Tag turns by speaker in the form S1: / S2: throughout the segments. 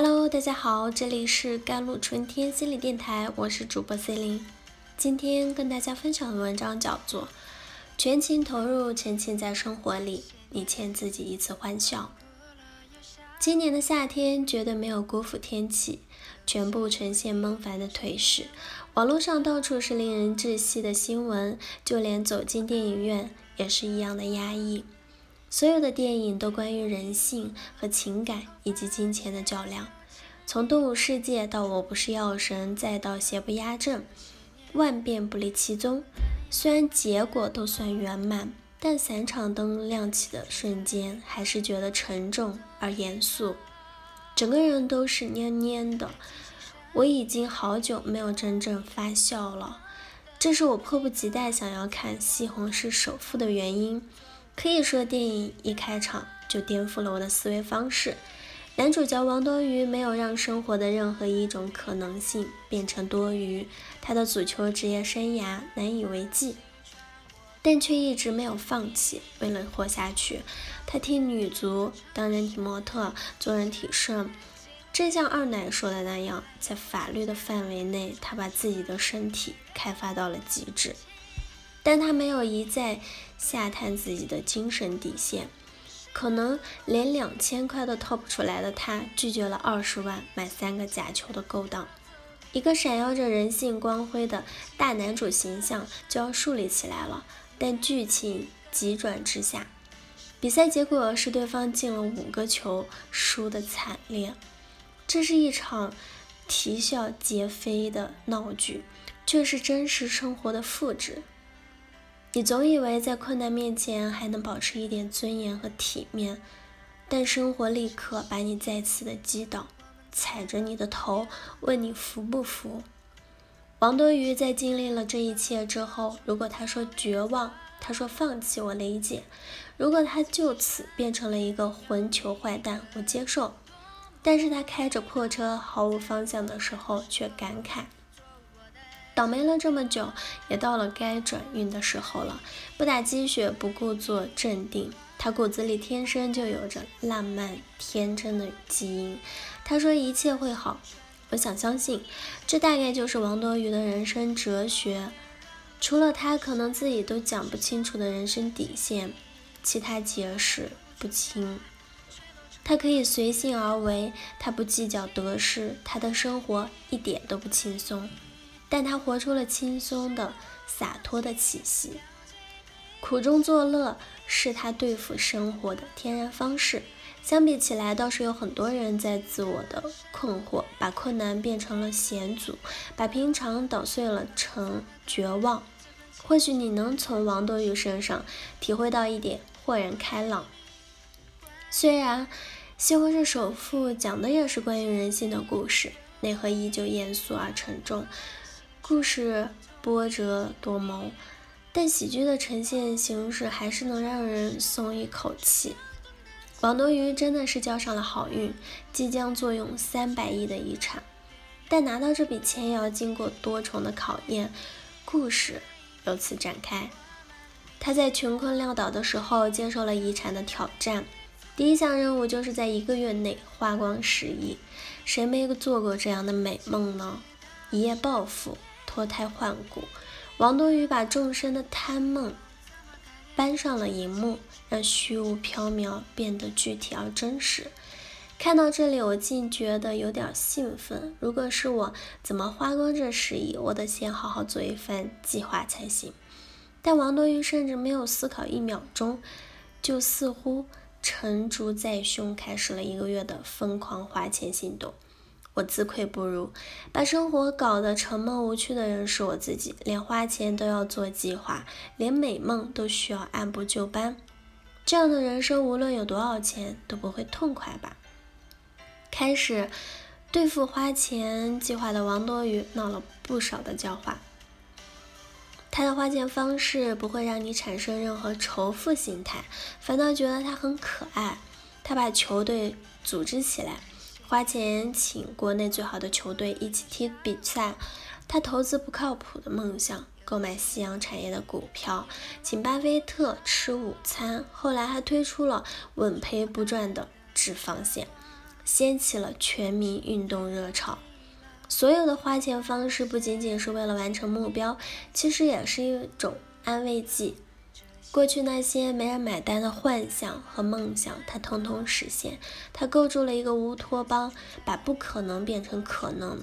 S1: Hello，大家好，这里是甘露春天心理电台，我是主播 C 琳。今天跟大家分享的文章叫做《全情投入，沉浸在生活里》，你欠自己一次欢笑。今年的夏天绝对没有辜负天气，全部呈现闷烦的颓势。网络上到处是令人窒息的新闻，就连走进电影院也是一样的压抑。所有的电影都关于人性和情感以及金钱的较量，从《动物世界》到《我不是药神》，再到《邪不压正》，万变不离其宗。虽然结果都算圆满，但散场灯亮起的瞬间，还是觉得沉重而严肃，整个人都是蔫蔫的。我已经好久没有真正发笑了，这是我迫不及待想要看《西红柿首富》的原因。可以说，电影一开场就颠覆了我的思维方式。男主角王多鱼没有让生活的任何一种可能性变成多余，他的足球职业生涯难以为继，但却一直没有放弃。为了活下去，他替女足当人体模特、做人体摄。正像二奶说的那样，在法律的范围内，他把自己的身体开发到了极致。但他没有一再下探自己的精神底线，可能连两千块都掏不出来的他，拒绝了二十万买三个假球的勾当，一个闪耀着人性光辉的大男主形象就要树立起来了。但剧情急转直下，比赛结果是对方进了五个球，输得惨烈。这是一场啼笑皆非的闹剧，却是真实生活的复制。你总以为在困难面前还能保持一点尊严和体面，但生活立刻把你再次的击倒，踩着你的头问你服不服。王多鱼在经历了这一切之后，如果他说绝望，他说放弃，我理解；如果他就此变成了一个混球坏蛋，我接受。但是他开着破车毫无方向的时候，却感慨。倒霉了这么久，也到了该转运的时候了。不打鸡血，不故作镇定。他骨子里天生就有着浪漫天真的基因。他说一切会好，我想相信。这大概就是王多鱼的人生哲学。除了他可能自己都讲不清楚的人生底线，其他解释不清。他可以随性而为，他不计较得失，他的生活一点都不轻松。但他活出了轻松的、洒脱的气息，苦中作乐是他对付生活的天然方式。相比起来，倒是有很多人在自我的困惑，把困难变成了险阻，把平常捣碎了成绝望。或许你能从王多鱼身上体会到一点豁然开朗。虽然《西红柿首富》讲的也是关于人性的故事，内核依旧严肃而沉重。故事波折多谋，但喜剧的呈现形式还是能让人松一口气。王多鱼真的是交上了好运，即将坐拥三百亿的遗产，但拿到这笔钱也要经过多重的考验。故事由此展开。他在穷困潦倒的时候接受了遗产的挑战，第一项任务就是在一个月内花光十亿。谁没做过这样的美梦呢？一夜暴富。脱胎换骨，王多鱼把众生的贪梦搬上了荧幕，让虚无缥缈变得具体而真实。看到这里，我竟觉得有点兴奋。如果是我，怎么花光这十亿？我得先好好做一番计划才行。但王多鱼甚至没有思考一秒钟，就似乎成竹在胸，开始了一个月的疯狂花钱行动。我自愧不如，把生活搞得沉闷无趣的人是我自己。连花钱都要做计划，连美梦都需要按部就班，这样的人生无论有多少钱都不会痛快吧？开始对付花钱计划的王多鱼闹了不少的笑话。他的花钱方式不会让你产生任何仇富心态，反倒觉得他很可爱。他把球队组织起来。花钱请国内最好的球队一起踢比赛，他投资不靠谱的梦想，购买夕阳产业的股票，请巴菲特吃午餐，后来还推出了稳赔不赚的脂肪线。掀起了全民运动热潮。所有的花钱方式不仅仅是为了完成目标，其实也是一种安慰剂。过去那些没人买单的幻想和梦想，它通通实现。它构筑了一个乌托邦，把不可能变成可能，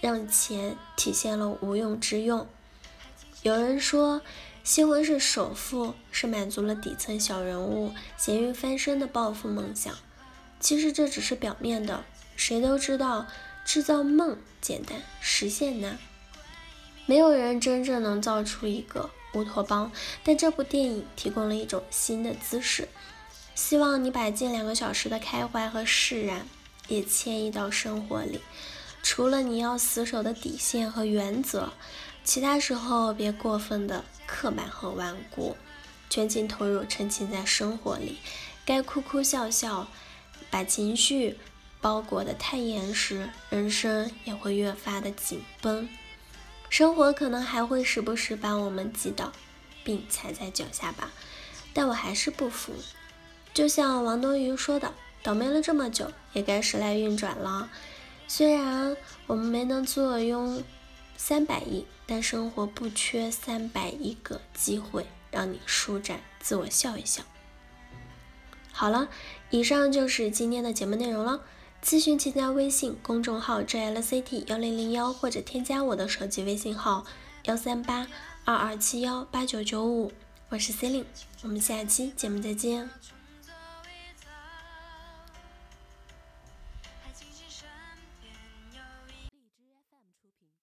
S1: 让钱体现了无用之用。有人说，新闻是首富，是满足了底层小人物咸鱼翻身的暴富梦想。其实这只是表面的，谁都知道。制造梦简单，实现难。没有人真正能造出一个乌托邦，但这部电影提供了一种新的姿势。希望你把近两个小时的开怀和释然也迁移到生活里。除了你要死守的底线和原则，其他时候别过分的刻板和顽固，全情投入，沉浸在生活里。该哭哭笑笑，把情绪。包裹的太严实，人生也会越发的紧绷，生活可能还会时不时把我们击倒，并踩在脚下吧。但我还是不服。就像王东鱼说的：“倒霉了这么久，也该时来运转了。”虽然我们没能坐拥三百亿，但生活不缺三百亿个机会让你舒展自我，笑一笑。好了，以上就是今天的节目内容了。咨询请加微信公众号 jlct 幺零零幺，或者添加我的手机微信号幺三八二二七幺八九九五，我是 c e l i n e 我们下期节目再见。